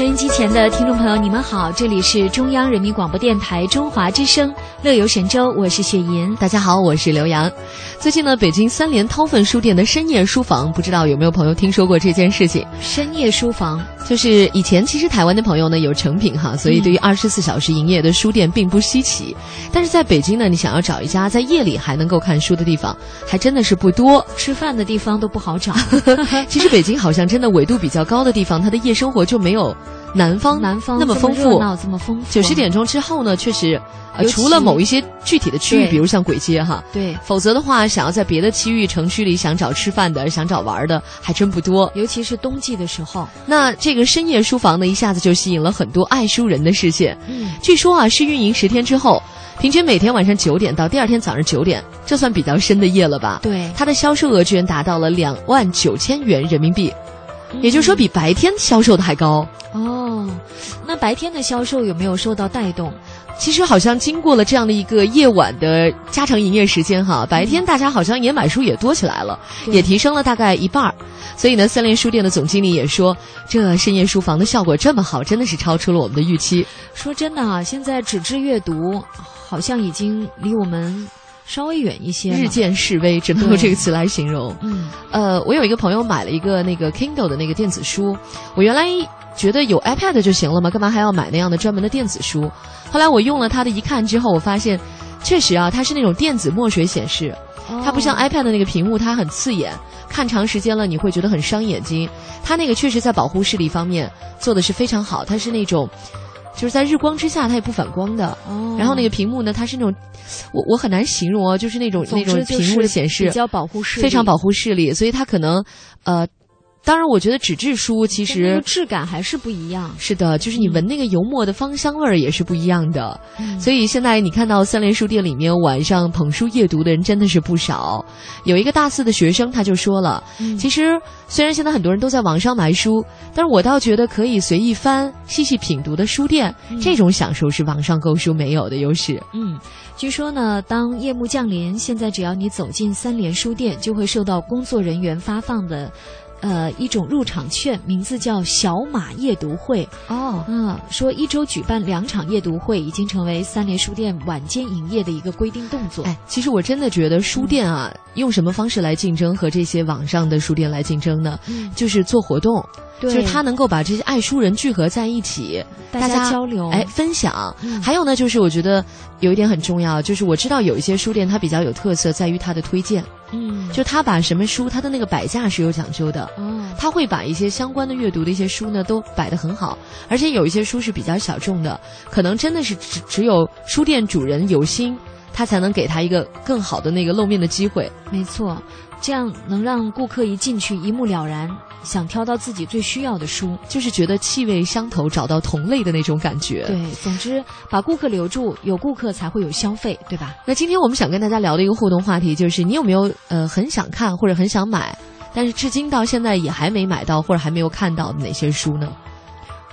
收音机前的听众朋友，你们好，这里是中央人民广播电台中华之声《乐游神州》，我是雪莹。大家好，我是刘洋。最近呢，北京三联韬奋书店的深夜书房，不知道有没有朋友听说过这件事情？深夜书房就是以前其实台湾的朋友呢有成品哈，所以对于二十四小时营业的书店并不稀奇。但是在北京呢，你想要找一家在夜里还能够看书的地方，还真的是不多。吃饭的地方都不好找。其实北京好像真的纬度比较高的地方，它的夜生活就没有。南方南方那么丰富，这么丰富。九十点钟之后呢，确实，呃，除了某一些具体的区域，比如像簋街哈，对，否则的话，想要在别的区域城区里想找吃饭的、想找玩的，还真不多。尤其是冬季的时候，那这个深夜书房呢，一下子就吸引了很多爱书人的视线。嗯，据说啊，试运营十天之后，平均每天晚上九点到第二天早上九点，这算比较深的夜了吧？对，它的销售额居然达到了两万九千元人民币。也就是说，比白天销售的还高哦。那白天的销售有没有受到带动？其实好像经过了这样的一个夜晚的加长营业时间哈，白天大家好像也买书也多起来了，也提升了大概一半儿。所以呢，三联书店的总经理也说，这深夜书房的效果这么好，真的是超出了我们的预期。说真的啊，现在纸质阅读好像已经离我们。稍微远一些，日渐式微，只能用这个词来形容。嗯，呃，我有一个朋友买了一个那个 Kindle 的那个电子书，我原来觉得有 iPad 就行了嘛，干嘛还要买那样的专门的电子书？后来我用了它的一看之后，我发现，确实啊，它是那种电子墨水显示，它不像 iPad 的那个屏幕，它很刺眼，看长时间了你会觉得很伤眼睛。它那个确实在保护视力方面做的是非常好，它是那种。就是在日光之下，它也不反光的。哦。然后那个屏幕呢，它是那种，我我很难形容哦，就是那种那种屏幕的显示，比较保护视力，非常保护视力，所以它可能，呃。当然，我觉得纸质书其实质感还是不一样。是的，就是你闻那个油墨的芳香味儿也是不一样的。所以现在你看到三联书店里面晚上捧书夜读的人真的是不少。有一个大四的学生他就说了，其实虽然现在很多人都在网上买书，但是我倒觉得可以随意翻、细细品读的书店，这种享受是网上购书没有的优势。嗯，据说呢，当夜幕降临，现在只要你走进三联书店，就会受到工作人员发放的。呃，一种入场券，名字叫“小马夜读会”。哦，嗯，说一周举办两场夜读会，已经成为三联书店晚间营业的一个规定动作。哎，其实我真的觉得书店啊，用什么方式来竞争和这些网上的书店来竞争呢？嗯就是做活动。就是他能够把这些爱书人聚合在一起，大家交流，哎，分享。还有呢，就是我觉得有一点很重要，就是我知道有一些书店它比较有特色，在于它的推荐。嗯，就他把什么书，他的那个摆架是有讲究的。哦，他会把一些相关的阅读的一些书呢，都摆得很好。而且有一些书是比较小众的，可能真的是只只有书店主人有心，他才能给他一个更好的那个露面的机会。没错。这样能让顾客一进去一目了然，想挑到自己最需要的书，就是觉得气味相投，找到同类的那种感觉。对，总之把顾客留住，有顾客才会有消费，对吧？那今天我们想跟大家聊的一个互动话题，就是你有没有呃很想看或者很想买，但是至今到现在也还没买到或者还没有看到的哪些书呢？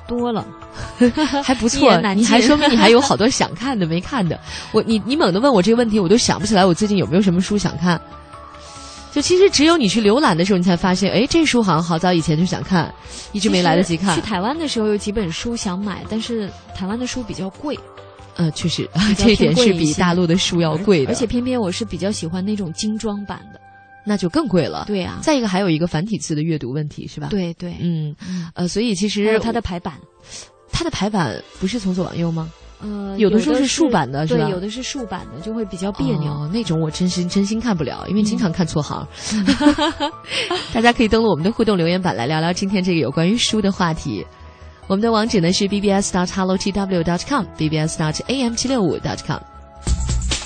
多了，还不错，你还说明你还有好多想看的没看的。我你你猛地问我这个问题，我都想不起来我最近有没有什么书想看。就其实只有你去浏览的时候，你才发现，哎，这书好像好早以前就想看，一直没来得及看。去台湾的时候有几本书想买，但是台湾的书比较贵。呃，确实，这一点是比大陆的书要贵的。而且偏偏我是比较喜欢那种精装版的，那就更贵了。对呀。再一个，还有一个繁体字的阅读问题，是吧？对对。嗯，呃，所以其实它的排版，它的排版不是从左往右吗？呃，有的时候是竖版的，对，有的是竖版的，就会比较别扭。那种我真心真心看不了，因为经常看错行。大家可以登录我们的互动留言板来聊聊今天这个有关于书的话题。我们的网址呢是 bbs dot hello tw dot com bbs dot am 七六五 dot com。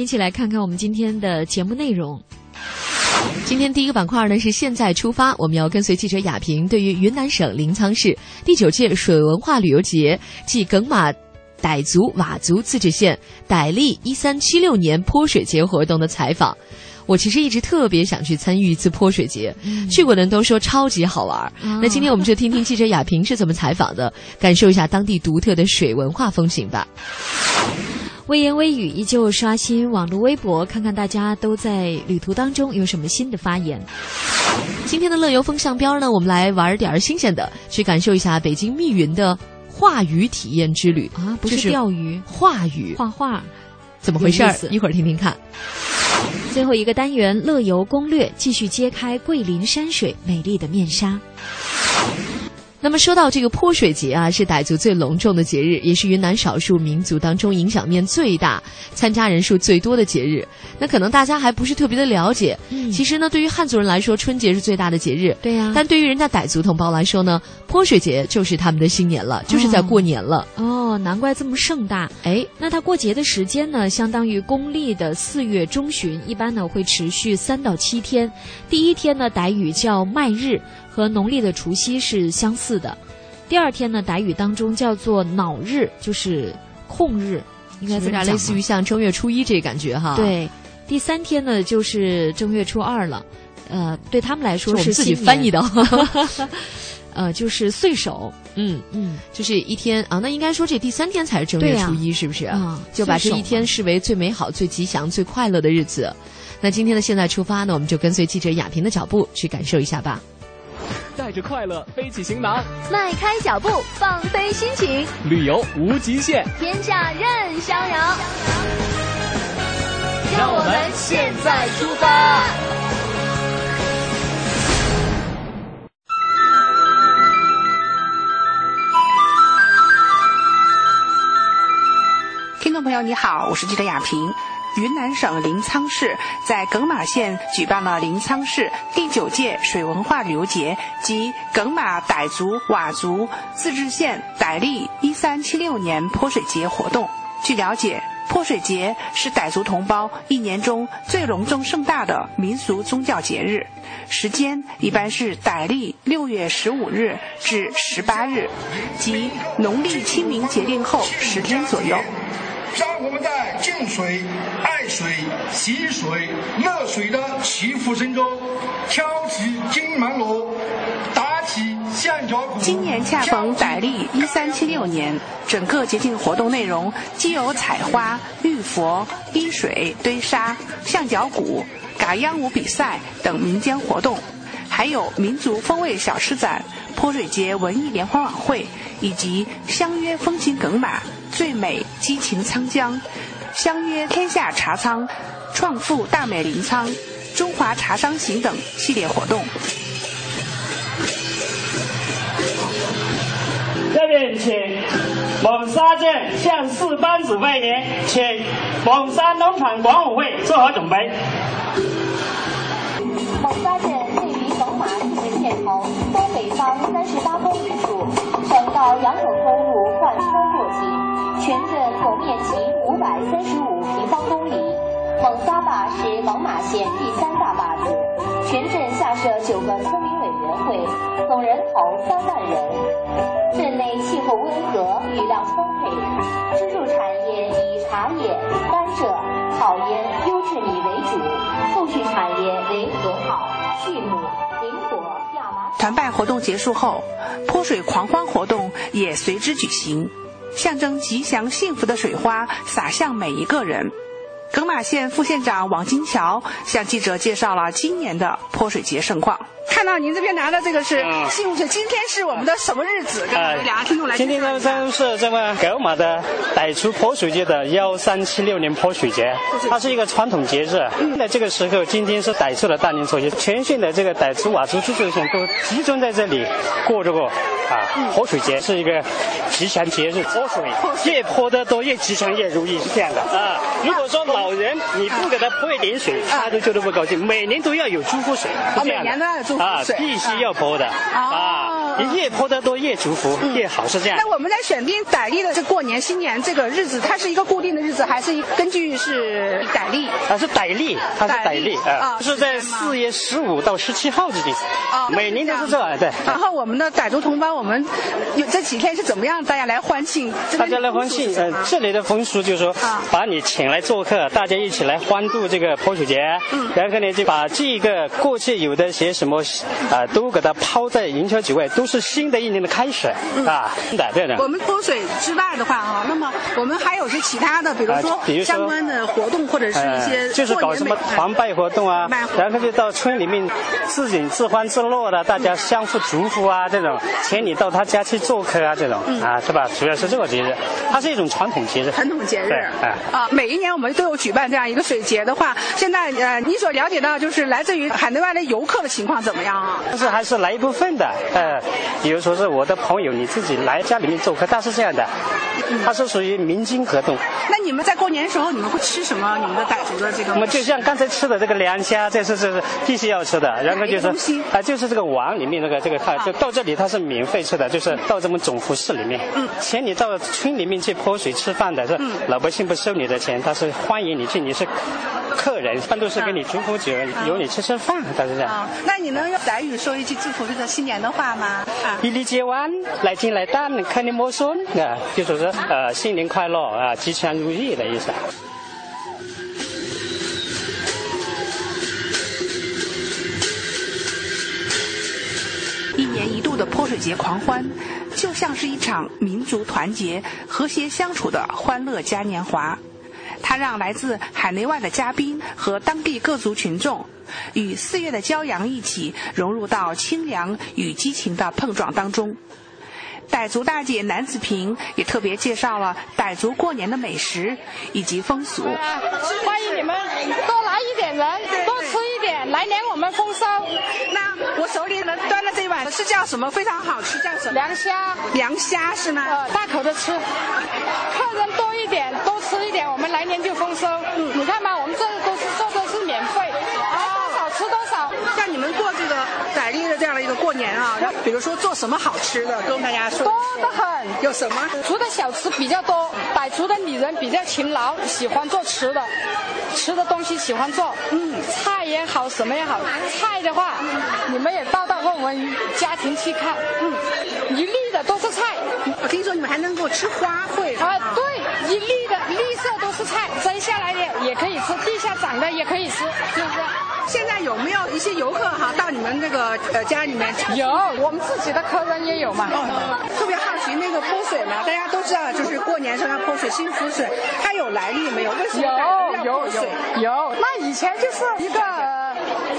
一起来看看我们今天的节目内容。今天第一个板块呢是现在出发，我们要跟随记者雅平，对于云南省临沧市第九届水文化旅游节暨耿马傣族佤族自治县傣历一三七六年泼水节活动的采访。我其实一直特别想去参与一次泼水节，去过的人都说超级好玩。那今天我们就听听记者雅平是怎么采访的，感受一下当地独特的水文化风情吧。微言微语依旧刷新网络微博，看看大家都在旅途当中有什么新的发言。今天的乐游风向标呢，我们来玩点儿新鲜的，去感受一下北京密云的画鱼体验之旅啊，不是钓鱼，画鱼，画画，怎么回事？一会儿听听看。最后一个单元乐游攻略，继续揭开桂林山水美丽的面纱。那么说到这个泼水节啊，是傣族最隆重的节日，也是云南少数民族当中影响面最大、参加人数最多的节日。那可能大家还不是特别的了解。嗯，其实呢，对于汉族人来说，春节是最大的节日。对呀。但对于人家傣族同胞来说呢，泼水节就是他们的新年了，就是在过年了。哦，难怪这么盛大。哎，那他过节的时间呢，相当于公历的四月中旬，一般呢会持续三到七天。第一天呢，傣语叫麦日。和农历的除夕是相似的，第二天呢，傣语当中叫做恼日，就是空日，应该有点类似于像正月初一这感觉哈。对，第三天呢就是正月初二了，呃，对他们来说是自己翻译的，呃，就是岁首，嗯嗯，就是一天啊，那应该说这第三天才是正月初一，是不是？啊，就把这一天视为最美好、最吉祥、最快乐的日子。那今天的现在出发呢，我们就跟随记者雅萍的脚步去感受一下吧。带着快乐背起行囊，迈开脚步放飞心情，旅游无极限，天下任逍遥。让我们现在出发。听众朋友，你好，我是记者亚平。云南省临沧市在耿马县举办了临沧市第九届水文化旅游节及耿马傣族佤族自治县傣历一三七六年泼水节活动。据了解，泼水节是傣族同胞一年中最隆重盛大的民俗宗教节日，时间一般是傣历六月十五日至十八日，即农历清明节令后十天左右。我们在敬水、爱水、喜水、乐水的祈福声中，挑起金芒锣，打起象脚鼓。今年恰逢傣历一三七六年，整个节庆活动内容既有采花、浴佛、滴水、堆沙、象脚鼓、嘎秧舞比赛等民间活动，还有民族风味小吃展、泼水节文艺联欢晚会，以及相约风情耿马。最美激情沧江，相约天下茶仓，创富大美临沧，中华茶商行等系列活动。下面请蒙沙镇向四班主拜年，请蒙沙农场管委会做好准备。蒙沙镇位于耿马自治县头东北方三十八公里处，省道杨柳公路贯穿。总面积五百三十五平方公里，蒙沙坝是蒙马县第三大坝子，全镇下设九个村民委员会，总人口三万人。镇内气候温和，雨量充沛，支柱产业以茶叶、甘蔗、草烟、优质米为主，后续产业为核桃、畜牧、林果、亚麻。团拜活动结束后，泼水狂欢活动也随之举行，象征吉祥幸福的水花洒向每一个人。耿马县副县长王金桥向记者介绍了今年的泼水节盛况。看到您这边拿的这个是信用社，今天是我们的什么日子？跟我们两个听众来今天呢，是这个耿马的傣族泼水节的幺三七六年泼水节，它是一个传统节日。在这个时候，今天是傣族的大年初一，全县的这个傣族佤族自治县都集中在这里过这个啊泼水节，是一个吉祥节日。泼水越泼得多，越吉祥，越如意，是这样的啊。如果说老人你不给他泼一点水，他都觉得不高兴。每年都要有祝福水，是这样的。啊，必须要泼的啊！你越泼得多，越祝福，越好，是这样。那我们在选定傣历的这过年新年这个日子，它是一个固定的日子，还是根据是傣历？啊，是傣历，它是傣历啊，是在四月十五到十七号之间。啊，每年都是这样，对。然后我们的傣族同胞，我们有这几天是怎么样？大家来欢庆？大家来欢庆，呃，这里的风俗就是说，把你请来做客，大家一起来欢度这个泼水节。嗯。然后呢，就把这个过去有的些什么。啊，都给它抛在营销局外，都是新的一年的开始啊！的对的。我们泼水之外的话啊，那么我们还有些其他的，比如说相关的活动或者是一些就是搞什么团拜活动啊，然后就到村里面自饮自欢自乐的，大家相互祝福啊，这种请你到他家去做客啊，这种啊，是吧？主要是这个节日，它是一种传统节日。传统节日，哎啊，每一年我们都有举办这样一个水节的话，现在呃，你所了解到就是来自于海内外的游客的情况怎么样啊？但是还是来一部分的，呃，比如说是我的朋友，你自己来家里面做客，但是这样的，它是属于民间活动。那你们在过年的时候，你们会吃什么？你们的傣族的这个？我们就像刚才吃的这个凉虾，这是是必须要吃的。然后就是啊，就是这个碗里面那个这个它就到这里它是免费吃的，就是到这么总服饰里面。嗯。请你到村里面去泼水吃饭的，是老百姓不收你的钱，他是欢迎你去，你是客人，一般都是给你祝福酒，由你吃吃饭，他是这样。那你能用傣语？说一句祝福这个新年的话吗？一粒接完，来金来蛋，看你莫孙啊，就说是呃新年快乐啊，吉祥如意的意思。一年一度的泼水节狂欢，就像是一场民族团结、和谐相处的欢乐嘉年华。他让来自海内外的嘉宾和当地各族群众。与四月的骄阳一起融入到清凉与激情的碰撞当中。傣族大姐南子平也特别介绍了傣族过年的美食以及风俗。欢迎你们多来一点人，多吃，来年我们丰收。那我手里能端的这一碗是叫什么？非常好吃，叫什么？凉虾。凉虾是吗？呃，大口的吃。客人多一点，多吃一点，我们来年就丰收。嗯，你看吧，我们这都是做的是免费。啊，多少吃多少？像你们过这个傣历的这样的一个过年啊，比如说做什么好吃的，跟大家说。多的很。有什么？除的小吃比较多，傣族的女人比较勤劳，喜欢做吃的，吃的东西喜欢做。嗯，菜也好，什么也好。菜的话，你们也到我们家庭去看。嗯，一粒的都是菜。我听说你们还能够吃花卉。啊，对，一粒的绿色都是菜，摘下来的也可以吃，地下长的也可以吃，是不是？现在有没有一些游客哈到你们这个呃家里面？有，我们自己的客人也有嘛。哦，特别好奇那个泼水嘛，大家都知道，就是过年时候要泼水，幸福水，它有来历没有？为什么有有有有？那以前就是一个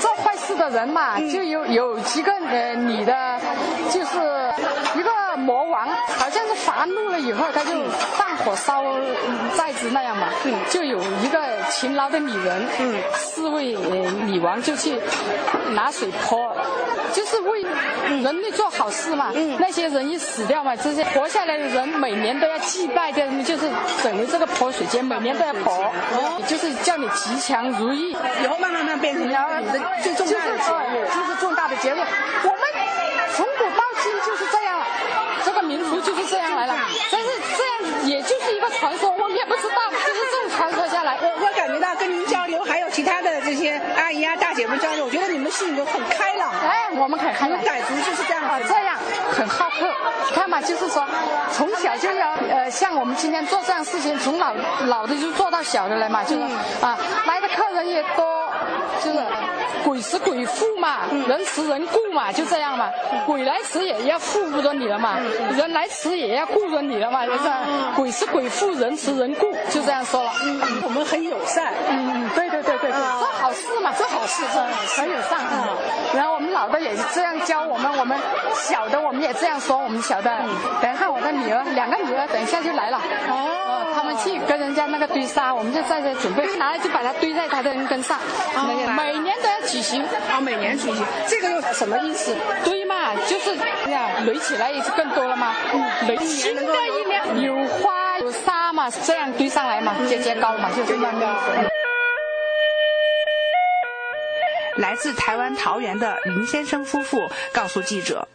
做坏事的人嘛，就有有几个呃女的，就是一个。魔王好像是发怒了以后，他就放火烧寨子那样嘛。嗯，就有一个勤劳的女人，嗯，四位女王就去拿水泼，就是为人类做好事嘛。嗯，那些人一死掉嘛，这些活下来的人每年都要祭拜的，就是等于这个泼水节，每年都要泼，就是叫你吉祥如意。以后慢慢慢变成你的最重大的节日，就是重大的节日。我们从古到今就是这样。这样来了，但是这样也就是一个传说，我们也不知道，就是这种传说下来。我我感觉到跟您交流，还有其他的这些阿姨啊、大姐。们交流，我觉得你们性格很开朗。哎，我们很开朗。傣族就是这样啊，这样很好客。看嘛，就是说从小就要呃，像我们今天做这样事情，从老老的就做到小的了嘛，就是啊，来的客人也多。就是鬼食鬼富嘛，人食人顾嘛，就这样嘛。鬼来吃也要护着你了嘛，人来吃也要顾着你了嘛，就是鬼食鬼富，人食人顾，就这样说了。我们很友善。嗯，对对对对对，做好事嘛，做好事，很友善。然后我们老的也是这样教我们，我们小的我们也这样说，我们小的。等一下我的女儿，两个女儿，等一下就来了。哦，他们去跟人家那个堆沙，我们就在这准备，拿来就把它堆在他的人根上。每年都要举行，啊，每年举行，这个又什么意思？堆嘛，就是这样垒起来也是更多了吗？嗯，垒新的一年有花有沙嘛，这样堆上来嘛，节节高嘛，就这样的。来自台湾桃园的林先生夫妇告诉记者。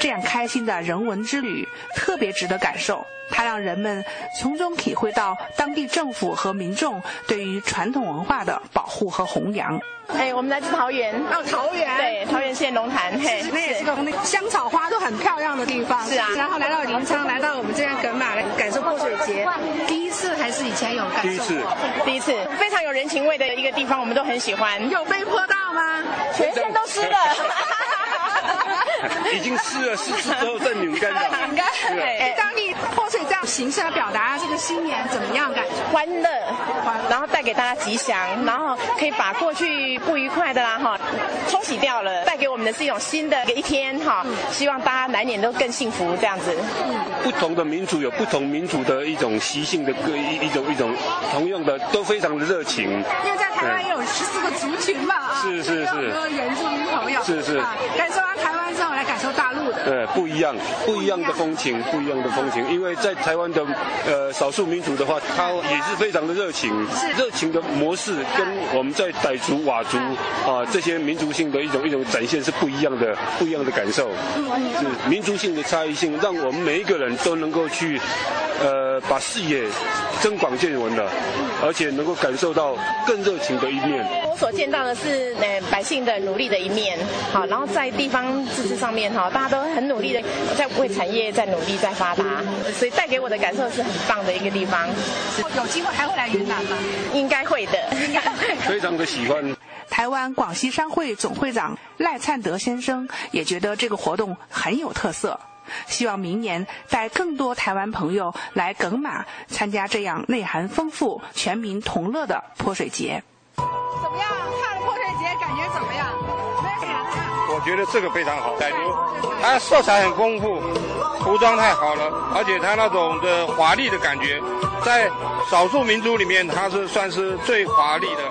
这样开心的人文之旅特别值得感受，它让人们从中体会到当地政府和民众对于传统文化的保护和弘扬。哎，我们来自桃园，哦，桃园，对，桃园县龙潭，嘿，那也是个那香草花都很漂亮的地方，是啊。然后来到临沧，来到我们这样耿马来感受泼水节，第一次还是以前有感受？第一次，第一次，非常有人情味的一个地方，我们都很喜欢。有被泼到吗？全身都湿了。已经湿了，湿湿之后再拧干的。拧干。对。当地泼水这样形式来表达这个新年怎么样感觉？欢乐，然后带给大家吉祥，然后可以把过去不愉快的啦哈冲洗掉了，带给我们的是一种新的一天哈。希望大家来年都更幸福这样子。不同的民族有不同民族的一种习性的各一一种一种，同样的都非常的热情。因为在台湾也有十四个族群嘛啊。是是是。很多原住民朋友。是是。感受完台湾之后来感受大陆的。对，不一样，不一样的风情，不一样的风情。因为在台湾的呃少数民族的话，他也是非常的热情，热情的模式跟我们在傣族、佤族啊这些民族性的一种一种展现是不一样的，不一样的感受。是民族性的差异性，让我们每一个人都能够去呃把视野增广见闻的，而且能够感受到更热情的一面。我所见到的是呃百姓的努力的一面，好，然后在地方上面哈，大家都很努力的在为产业在努力在发达，所以带给我的感受是很棒的一个地方。有机会还会来云南吗？应该会的，非常的喜欢。台湾广西商会总会长赖灿德先生也觉得这个活动很有特色，希望明年带更多台湾朋友来耿马参加这样内涵丰富、全民同乐的泼水节。怎么样？看了泼水节感觉怎么样？我觉得这个非常好，傣族，它色彩很丰富，服装太好了，而且它那种的华丽的感觉，在少数民族里面，它是算是最华丽的，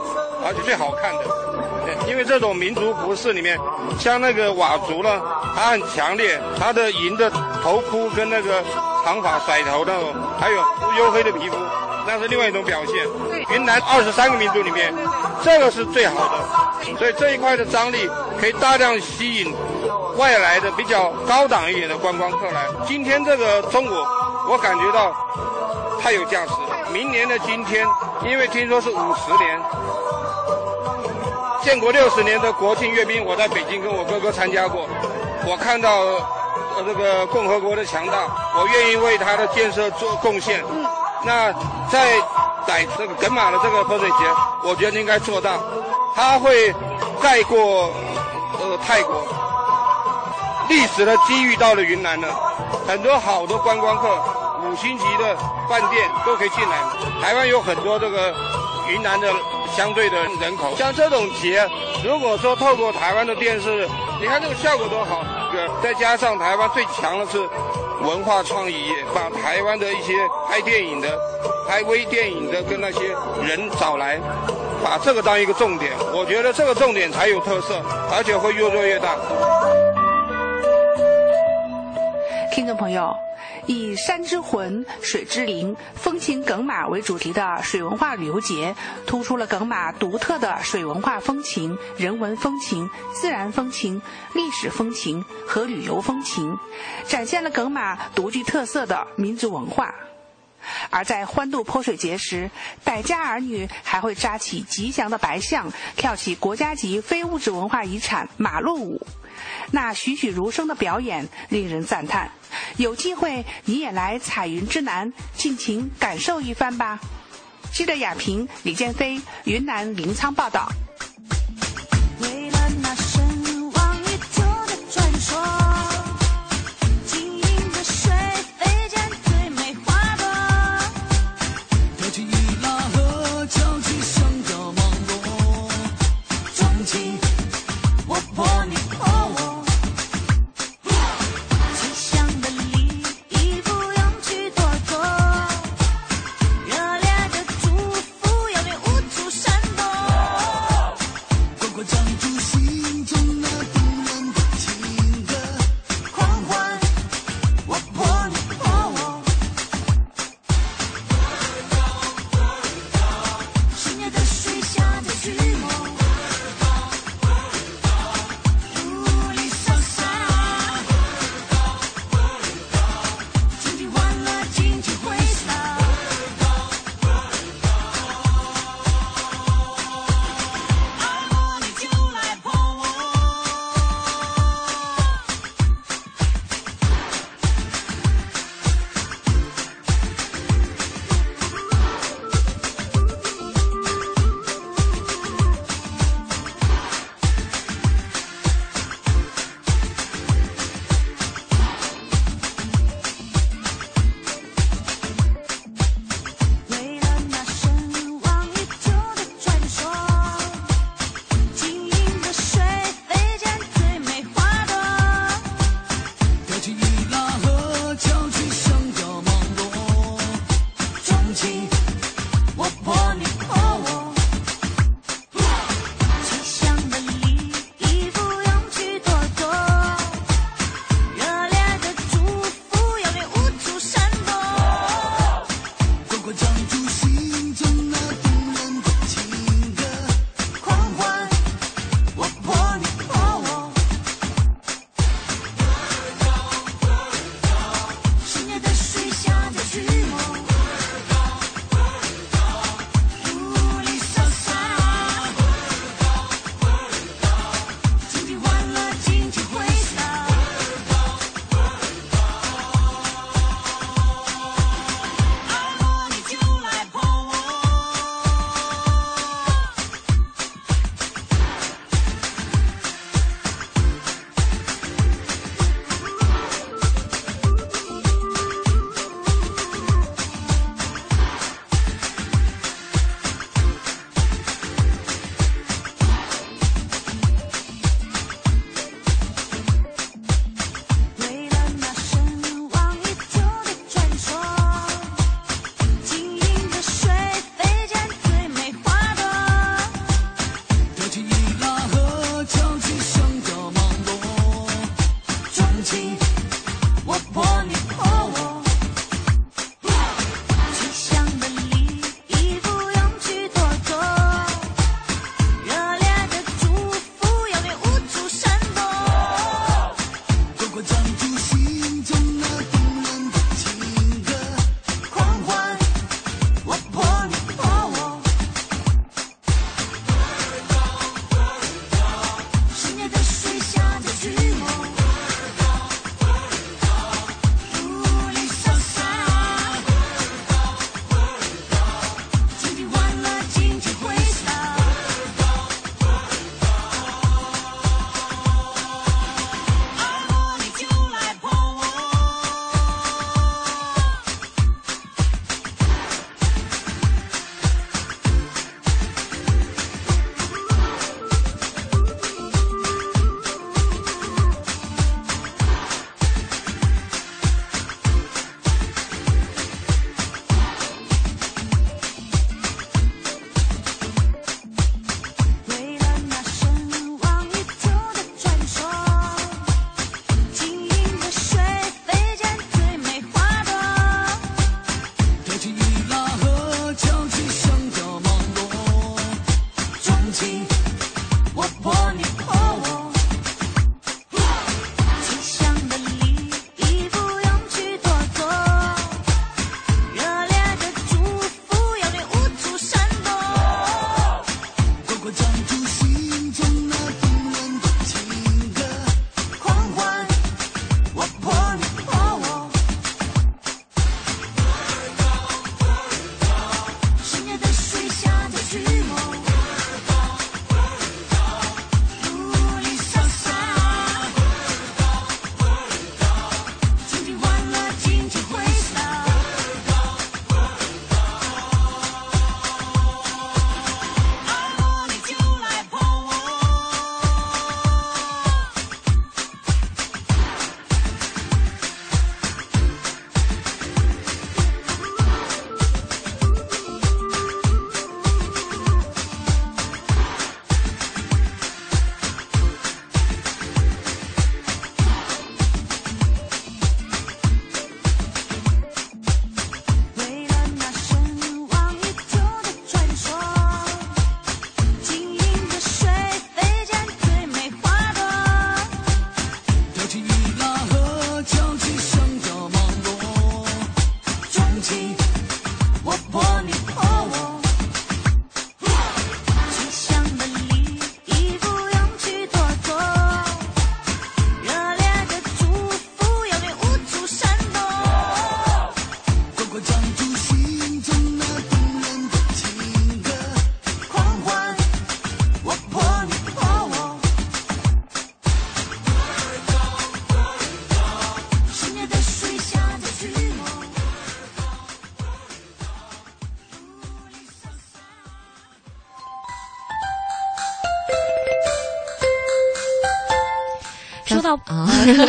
而且最好看的。因为这种民族服饰里面，像那个佤族呢，它很强烈，它的银的头箍跟那个长发甩头那种，还有黝黑的皮肤，那是另外一种表现。云南二十三个民族里面，这个是最好的，所以这一块的张力可以大量吸引外来的比较高档一点的观光客来。今天这个中午，我感觉到太有价值了。明年的今天，因为听说是五十年。建国六十年的国庆阅兵，我在北京跟我哥哥参加过。我看到呃这个共和国的强大，我愿意为它的建设做贡献。那在在这个耿马的这个泼水节，我觉得应该做到，它会盖过呃泰国。历史的机遇到了云南了，很多好的观光客，五星级的饭店都可以进来。台湾有很多这个云南的。相对的人口，像这种节，如果说透过台湾的电视，你看这个效果多好。再加上台湾最强的是文化创意业，把台湾的一些拍电影的、拍微电影的跟那些人找来，把这个当一个重点。我觉得这个重点才有特色，而且会越做越大。听众朋友。以山之魂、水之灵、风情耿马为主题的水文化旅游节，突出了耿马独特的水文化风情、人文风情、自然风情、历史风情和旅游风情，展现了耿马独具特色的民族文化。而在欢度泼水节时，傣家儿女还会扎起吉祥的白象，跳起国家级非物质文化遗产马路舞。那栩栩如生的表演令人赞叹。有机会你也来彩云之南，尽情感受一番吧。记者雅萍、李建飞，云南临沧报道。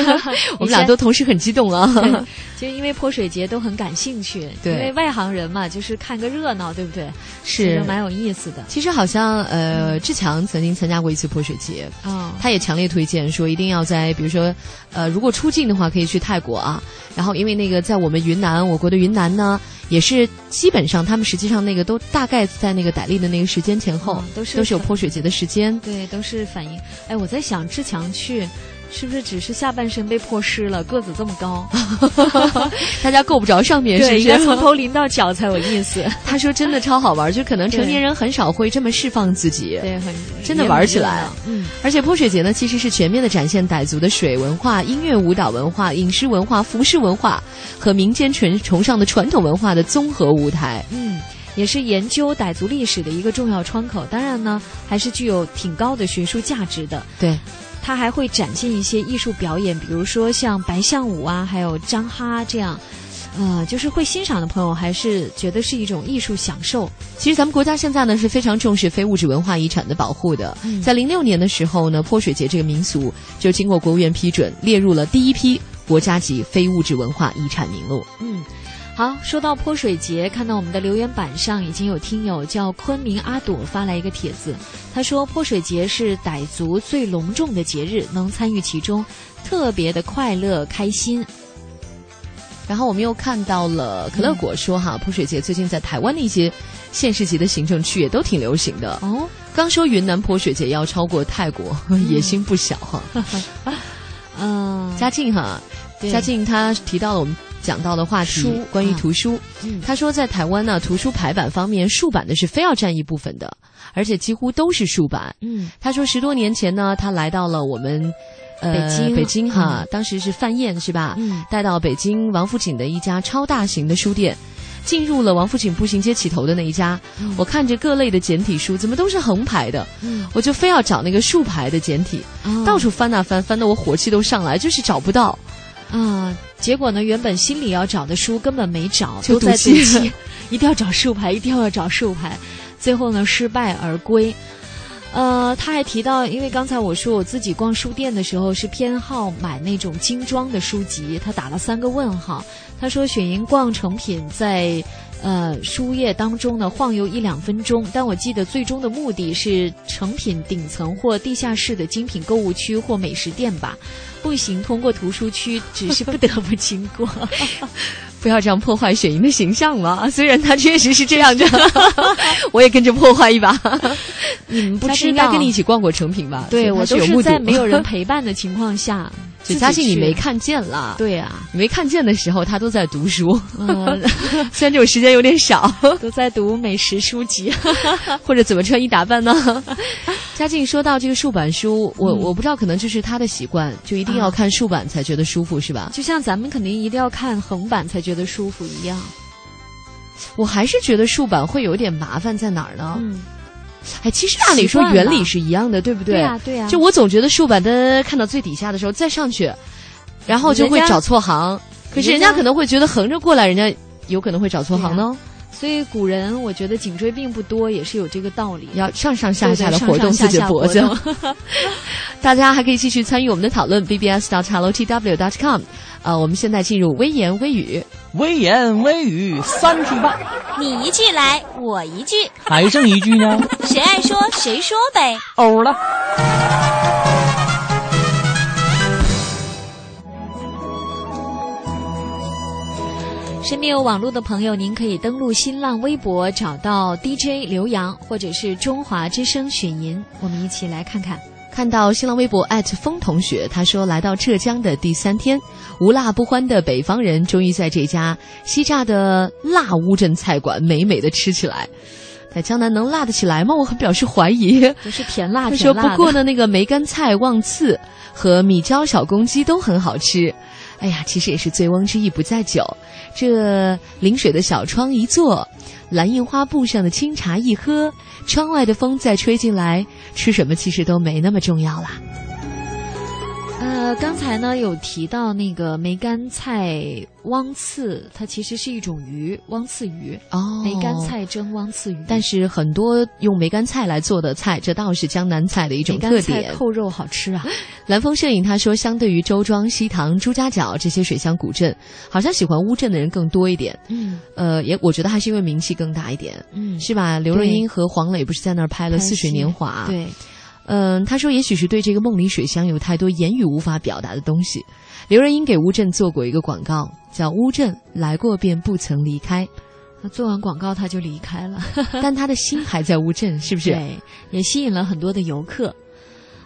我们俩都同时很激动啊。就因为泼水节都很感兴趣，对，因为外行人嘛，就是看个热闹，对不对？是蛮有意思的。其实好像呃，志强曾经参加过一次泼水节，哦，他也强烈推荐说一定要在，比如说呃，如果出境的话可以去泰国啊。然后因为那个在我们云南，我国的云南呢，也是基本上他们实际上那个都大概在那个傣历的那个时间前后，都是都是有泼水节的时间，对，都是反映。哎，我在想志强去。是不是只是下半身被泼湿了？个子这么高，大家够不着上面，是不是？应该从头淋到脚才有意思。他说真的超好玩，就可能成年人很少会这么释放自己，对，很真的玩起来了。嗯，而且泼水节呢，其实是全面的展现傣族的水文化、音乐舞蹈文化、饮食文化、服饰文化和民间崇崇尚的传统文化的综合舞台。嗯，也是研究傣族历史的一个重要窗口。当然呢，还是具有挺高的学术价值的。对。他还会展现一些艺术表演，比如说像白象舞啊，还有张哈这样，呃，就是会欣赏的朋友还是觉得是一种艺术享受。其实咱们国家现在呢是非常重视非物质文化遗产的保护的，在零六年的时候呢，泼水节这个民俗就经过国务院批准，列入了第一批国家级非物质文化遗产名录。嗯。好，说到泼水节，看到我们的留言板上已经有听友叫昆明阿朵发来一个帖子，他说泼水节是傣族最隆重的节日，能参与其中，特别的快乐开心。然后我们又看到了可乐果说哈，泼水节最近在台湾的一些县市级的行政区也都挺流行的哦。刚说云南泼水节要超过泰国，野心不小哈。嗯，嘉靖哈，嘉靖他提到了我们。讲到的话题关于图书，他说在台湾呢，图书排版方面，竖版的是非要占一部分的，而且几乎都是竖版。嗯，他说十多年前呢，他来到了我们北京，北京哈，当时是范燕是吧？嗯，带到北京王府井的一家超大型的书店，进入了王府井步行街起头的那一家，我看着各类的简体书，怎么都是横排的？嗯，我就非要找那个竖排的简体，到处翻啊翻，翻得我火气都上来，就是找不到。啊，结果呢？原本心里要找的书根本没找，都在赌气，一定要找竖排，一定要找竖排，最后呢失败而归。呃，他还提到，因为刚才我说我自己逛书店的时候是偏好买那种精装的书籍，他打了三个问号。他说雪莹逛成品在。呃，书页当中呢晃悠一两分钟，但我记得最终的目的是成品顶层或地下室的精品购物区或美食店吧，步行通过图书区只是不得不经过。不要这样破坏雪莹的形象嘛！虽然她确实是这样的，我也跟着破坏一把。你们不知道，应该跟你一起逛过成品吧？对我都是在没有人陪伴的情况下。就嘉信你没看见了，对呀，你没看见的时候，他都在读书。嗯，虽然这种时间有点少，都在读美食书籍，或者怎么穿衣打扮呢？嘉靖说到这个竖版书，我我不知道，可能就是他的习惯，就一定要看竖版才觉得舒服，是吧？就像咱们肯定一定要看横版才觉得舒服一样。我还是觉得竖板会有点麻烦，在哪儿呢？嗯。哎，其实按理说原理是一样的，对不对？对呀，对呀。就我总觉得竖板的看到最底下的时候再上去，然后就会找错行。可是人家可能会觉得横着过来，人家有可能会找错行呢。所以古人我觉得颈椎病不多，也是有这个道理。要上上下下的活动自己的脖子。大家还可以继续参与我们的讨论，bbs dot hello tw dot com。呃，我们现在进入微言微语。微言微语三句半，你一句来，我一句，还剩一句呢？谁爱说谁说呗。欧了。身边有网络的朋友，您可以登录新浪微博，找到 DJ 刘洋，或者是中华之声雪银，我们一起来看看。看到新浪微博风同学，他说来到浙江的第三天，无辣不欢的北方人终于在这家西栅的辣乌镇菜馆美美的吃起来。在江南能辣得起来吗？我很表示怀疑。不是甜辣，他说不过呢，那个梅干菜旺刺和米椒小公鸡都很好吃。哎呀，其实也是醉翁之意不在酒。这临水的小窗一坐，蓝印花布上的清茶一喝。窗外的风再吹进来，吃什么其实都没那么重要啦。呃，刚才呢有提到那个梅干菜汪刺，它其实是一种鱼，汪刺鱼哦。梅干菜蒸汪刺鱼，但是很多用梅干菜来做的菜，这倒是江南菜的一种特点。扣肉好吃啊！蓝峰摄影他说，相对于周庄、西塘、朱家角这些水乡古镇，好像喜欢乌镇的人更多一点。嗯，呃，也我觉得还是因为名气更大一点。嗯，是吧？刘若英和黄磊不是在那儿拍了《似水年华》？对。嗯，他说，也许是对这个梦里水乡有太多言语无法表达的东西。刘若英给乌镇做过一个广告，叫“乌镇来过便不曾离开”。他做完广告他就离开了，但他的心还在乌镇，是不是？对，也吸引了很多的游客。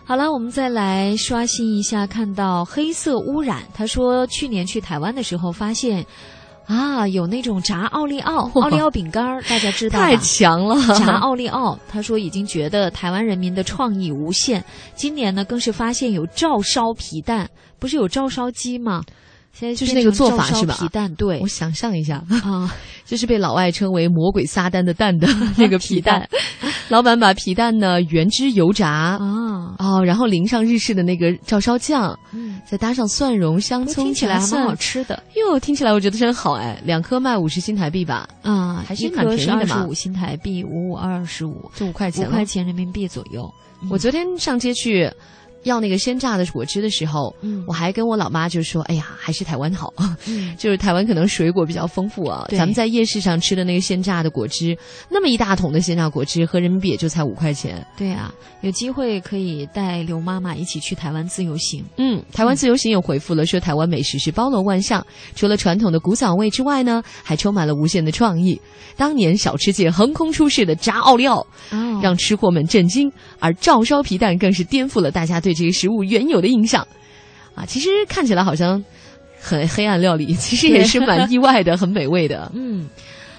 好了，我们再来刷新一下，看到黑色污染。他说，去年去台湾的时候发现。啊，有那种炸奥利奥、奥利奥饼干，大家知道太强了！炸奥利奥，他说已经觉得台湾人民的创意无限。今年呢，更是发现有照烧皮蛋，不是有照烧鸡吗？现在就是那个做法是吧？皮蛋，对，我想象一下啊，就是被老外称为“魔鬼撒旦”的蛋的 那个皮蛋。老板把皮蛋呢原汁油炸啊，哦，然后淋上日式的那个照烧酱，嗯，再搭上蒜蓉、香葱，听起来还蛮好吃的。哟，听起来我觉得真好哎，两颗卖五十新台币吧？啊，还是蛮便宜的嘛，五新台币，五五二十五，就五块钱，五块钱人民币左右。我昨天上街去。要那个鲜榨的果汁的时候，嗯，我还跟我老妈就说：“哎呀，还是台湾好，嗯，就是台湾可能水果比较丰富啊。咱们在夜市上吃的那个鲜榨的果汁，那么一大桶的鲜榨果汁，合人民币也就才五块钱。对啊，有机会可以带刘妈妈一起去台湾自由行。嗯，台湾自由行有回复了，说台湾美食是包罗万象，除了传统的古早味之外呢，还充满了无限的创意。当年小吃界横空出世的炸奥利奥，哦，让吃货们震惊，而照烧皮蛋更是颠覆了大家对这个食物原有。有的印象，啊，其实看起来好像很黑暗料理，其实也是蛮意外的，很美味的。嗯，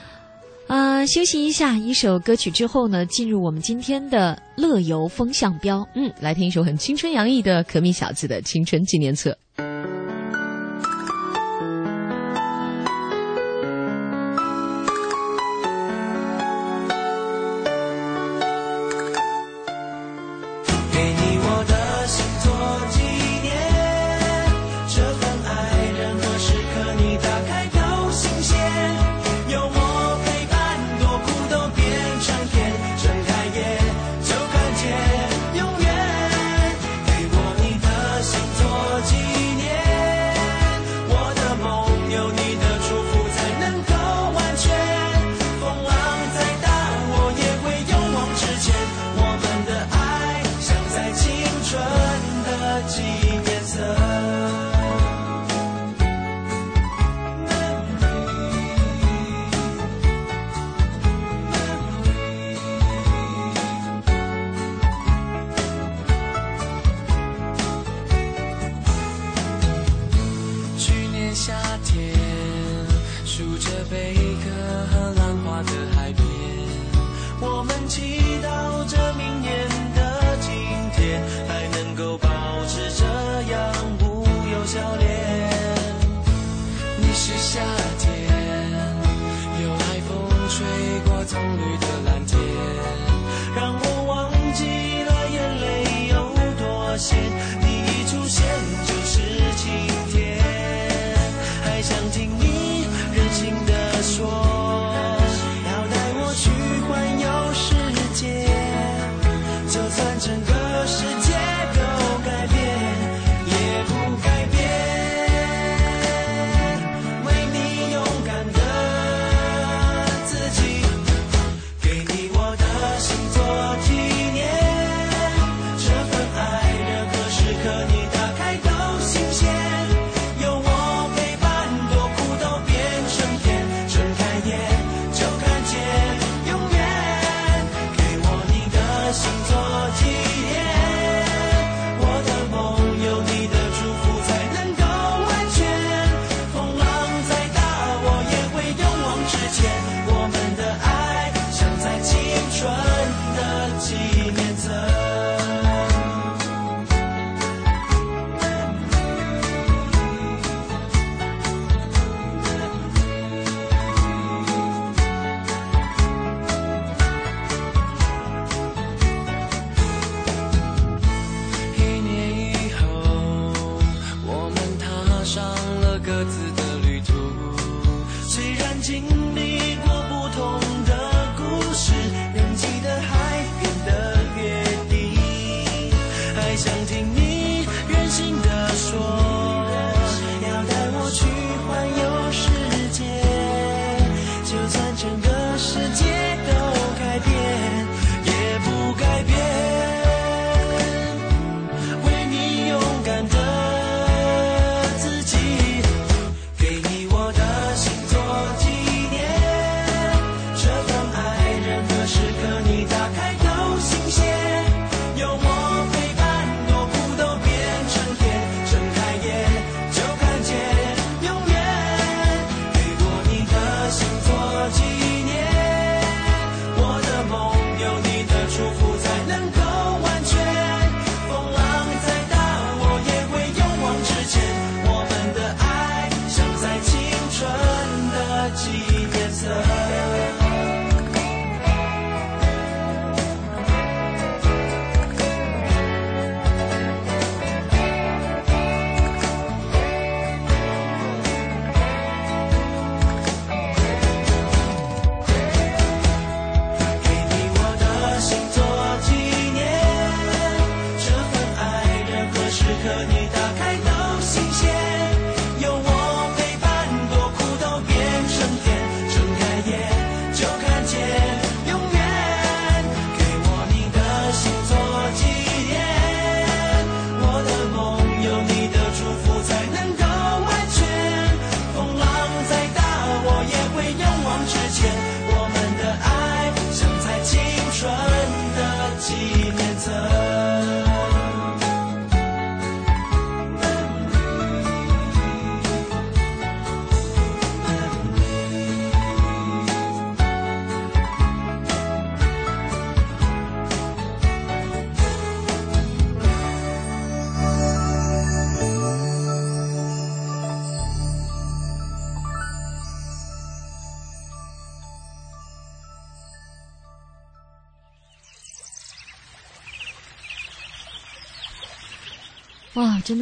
啊，休息一下，一首歌曲之后呢，进入我们今天的乐游风向标。嗯，来听一首很青春洋溢的可米小子的青春纪念册。的贝壳和浪花的海边，我们祈祷着明年的今天，还能够保持这样无忧笑脸。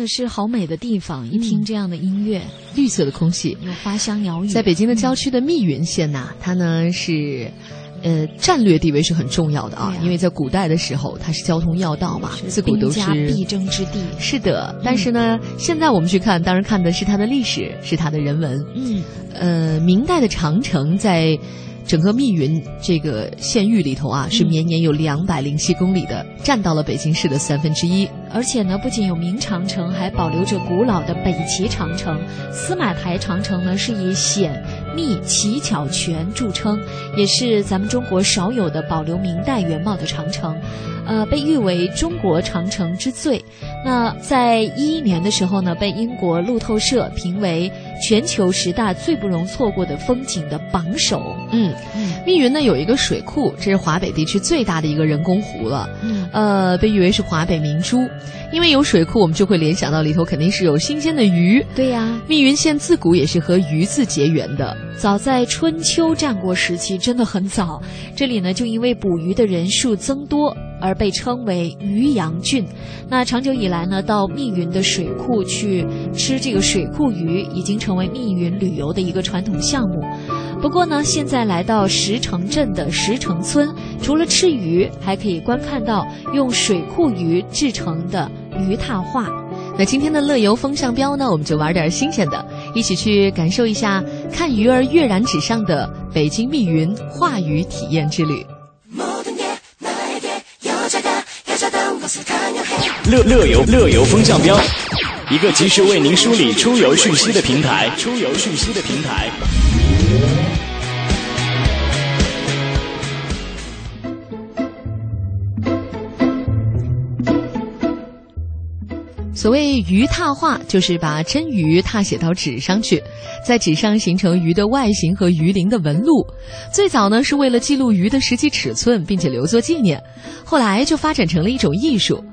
的是好美的地方！一听这样的音乐，绿色的空气，有花香鸟语。在北京的郊区的密云县呐、它呢是。呃，战略地位是很重要的啊，因为在古代的时候，它是交通要道嘛，自古都是必争之地。是的，但是呢，现在我们去看，当然看的是它的历史，是它的人文。嗯，呃，明代的长城在整个密云这个县域里头啊，是绵延有两百零七公里的，占到了北京市的三分之一。而且呢，不仅有明长城，还保留着古老的北齐长城。司马台长城呢，是以险密奇巧全著称，也是咱们中国少有的保留明代原貌的长城。呃，被誉为中国长城之最。那在一一年的时候呢，被英国路透社评为全球十大最不容错过的风景的榜首。嗯，密云呢有一个水库，这是华北地区最大的一个人工湖了。嗯，呃，被誉为是华北明珠。因为有水库，我们就会联想到里头肯定是有新鲜的鱼。对呀，密云县自古也是和鱼字结缘的。早在春秋战国时期，真的很早，这里呢就因为捕鱼的人数增多。而被称为渔阳郡。那长久以来呢，到密云的水库去吃这个水库鱼，已经成为密云旅游的一个传统项目。不过呢，现在来到石城镇的石城村，除了吃鱼，还可以观看到用水库鱼制成的鱼踏画。那今天的乐游风向标呢，我们就玩点新鲜的，一起去感受一下看鱼儿跃然纸上的北京密云画鱼体验之旅。乐乐游乐游风向标，一个及时为您梳理出游讯息的平台。出游讯息的平台。所谓鱼拓画，就是把真鱼拓写到纸上去，在纸上形成鱼的外形和鱼鳞的纹路。最早呢是为了记录鱼的实际尺寸，并且留作纪念，后来就发展成了一种艺术。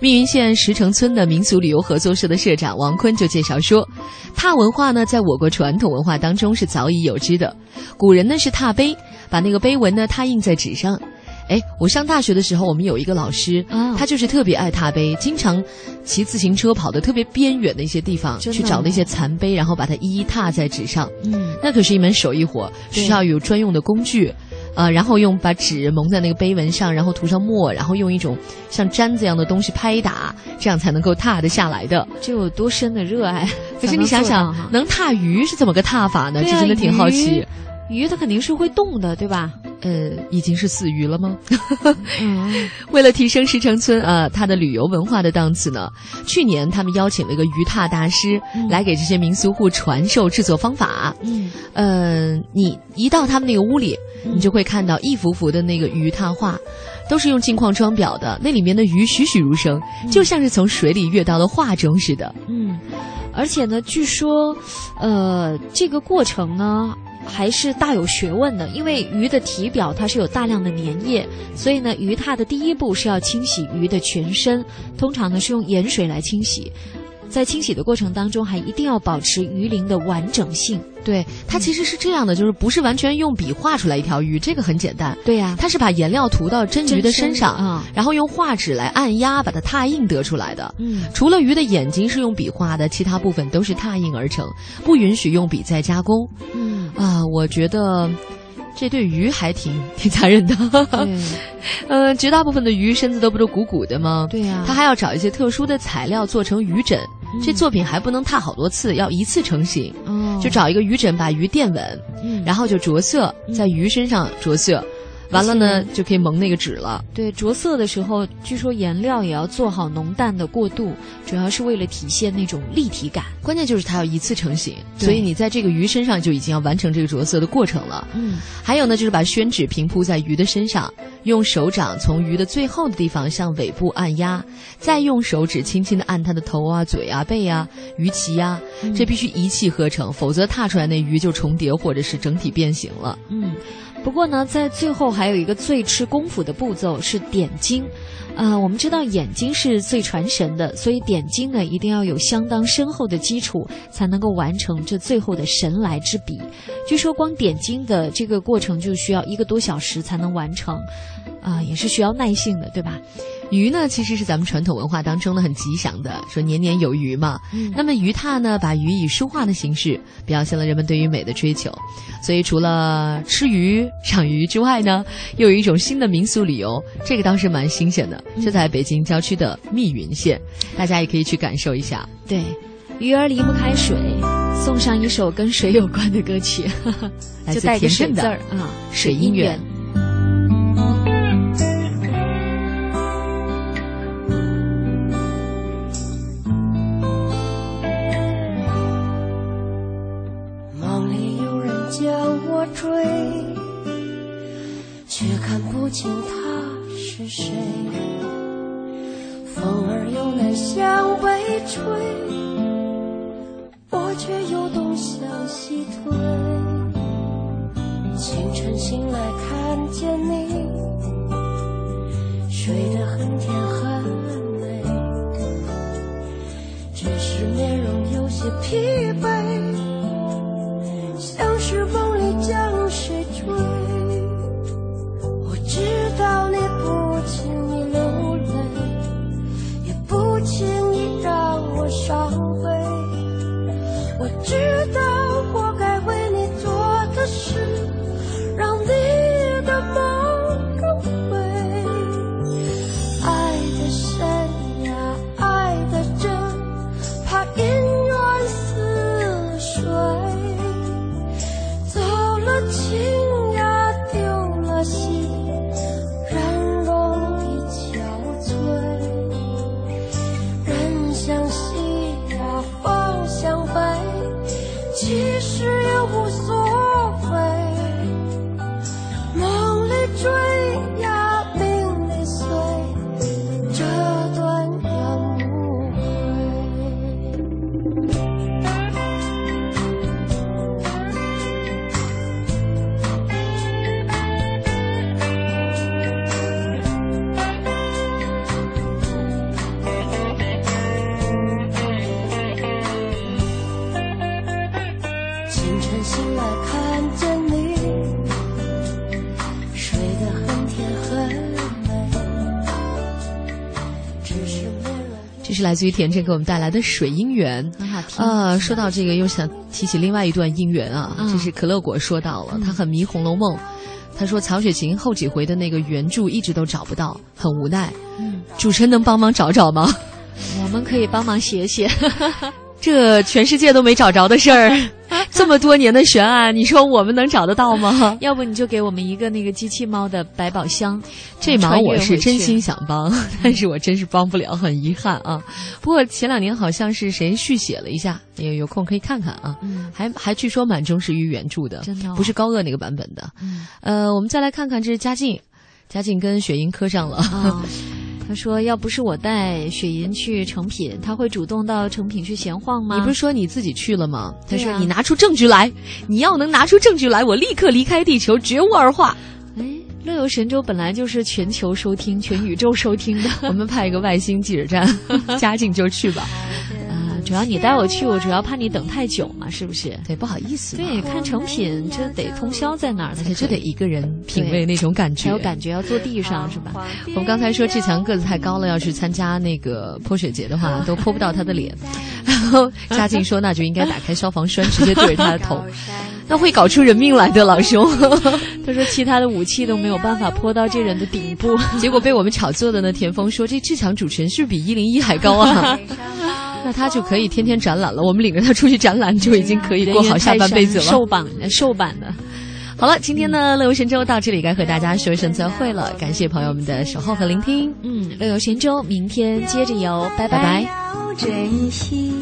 密云县石城村的民俗旅游合作社的社长王坤就介绍说，踏文化呢在我国传统文化当中是早已有之的。古人呢是踏碑，把那个碑文呢拓印在纸上。哎，我上大学的时候，我们有一个老师，哦、他就是特别爱踏碑，经常骑自行车跑的特别边远的一些地方，去找那些残碑，然后把它一一踏在纸上。嗯，那可是一门手艺活，需要有专用的工具。呃，然后用把纸蒙在那个碑文上，然后涂上墨，然后用一种像毡子一样的东西拍打，这样才能够踏得下来的。这有多深的热爱？可是你想想，能踏鱼是怎么个踏法呢？这真的挺好奇。鱼它肯定是会动的，对吧？呃，已经是死鱼了吗？为了提升石城村啊，它的旅游文化的档次呢，去年他们邀请了一个鱼踏大师来给这些民俗户传授制作方法。嗯，呃，你一到他们那个屋里，你就会看到一幅幅的那个鱼踏画，都是用镜框装裱的，那里面的鱼栩栩如生，就像是从水里跃到了画中似的。嗯，而且呢，据说，呃，这个过程呢。还是大有学问的，因为鱼的体表它是有大量的粘液，所以呢，鱼踏的第一步是要清洗鱼的全身，通常呢是用盐水来清洗。在清洗的过程当中，还一定要保持鱼鳞的完整性。对，它其实是这样的，就是不是完全用笔画出来一条鱼，这个很简单。对呀，它是把颜料涂到真鱼的身上啊，然后用画纸来按压，把它拓印得出来的。嗯，除了鱼的眼睛是用笔画的，其他部分都是拓印而成，不允许用笔再加工。嗯啊，我觉得。这对鱼还挺挺残忍的，呃，绝大部分的鱼身子都不都鼓鼓的吗？对呀，他还要找一些特殊的材料做成鱼枕，这作品还不能踏好多次，要一次成型。哦，就找一个鱼枕把鱼垫稳，然后就着色，在鱼身上着色。完了呢，就可以蒙那个纸了。对，着色的时候，据说颜料也要做好浓淡的过渡，主要是为了体现那种立体感。关键就是它要一次成型，所以你在这个鱼身上就已经要完成这个着色的过程了。嗯，还有呢，就是把宣纸平铺在鱼的身上，用手掌从鱼的最后的地方向尾部按压，再用手指轻轻的按它的头啊、嘴啊、背啊、鱼鳍啊，这必须一气呵成，否则踏出来那鱼就重叠或者是整体变形了。嗯。不过呢，在最后还有一个最吃功夫的步骤是点睛，呃，我们知道眼睛是最传神的，所以点睛呢一定要有相当深厚的基础，才能够完成这最后的神来之笔。据说光点睛的这个过程就需要一个多小时才能完成，啊，也是需要耐性的，对吧？鱼呢，其实是咱们传统文化当中的很吉祥的，说年年有余嘛。嗯，那么鱼踏呢，把鱼以书画的形式表现了人们对于美的追求。所以除了吃鱼、赏鱼之外呢，又有一种新的民俗旅游，这个倒是蛮新鲜的，就在北京郊区的密云县，大家也可以去感受一下。对，鱼儿离不开水，送上一首跟水有关的歌曲，就带个水字儿啊，水姻缘。吹，我却又东向西退。清晨醒来看见你，睡得很甜很美，只是面容有些疲惫。来自于田震给我们带来的《水姻缘》。很好听。呃，说到这个，又想提起另外一段姻缘啊，嗯这是可乐果说到了，他很迷《红楼梦》，他说曹雪芹后几回的那个原著一直都找不到，很无奈。嗯，主持人能帮忙找找吗？我们可以帮忙写写。这全世界都没找着的事儿，这么多年的悬案，你说我们能找得到吗？要不你就给我们一个那个机器猫的百宝箱，这忙我是真心想帮，但是我真是帮不了，很遗憾啊。不过前两年好像是谁续写了一下，有有空可以看看啊。嗯，还还据说蛮忠实于原著的，真的、哦、不是高鹗那个版本的。嗯，呃，我们再来看看这是嘉靖，嘉靖跟雪莹磕上了。哦 他说：“要不是我带雪莹去成品，他会主动到成品去闲晃吗？”你不是说你自己去了吗？他说：“啊、你拿出证据来，你要能拿出证据来，我立刻离开地球，绝无二话。”哎，乐游神州本来就是全球收听、全宇宙收听的，我们派一个外星记者站，嘉靖就去吧。啊，主要你带我去，我主要怕你等太久嘛，是不是？对，不好意思。对，看成品这得通宵在那儿，而且就得一个人品味那种感觉，还有感觉要坐地上是吧？我们刚才说志强个子太高了，要去参加那个泼水节的话，都泼不到他的脸。然后嘉靖说，那就应该打开消防栓，直接对着他的头，那会搞出人命来的，老兄。他说其他的武器都没有办法泼到这人的顶部，结果被我们炒作的呢。田峰说，这志强主持人是不是比一零一还高啊？那他就可以天天展览了。我们领着他出去展览，就已经可以过好下半辈子了。瘦版的，瘦版的。好了，今天呢，乐游神州到这里该和大家说一声再会了。感谢朋友们的守候和聆听。嗯，乐游神州明天接着游，拜拜拜。珍惜。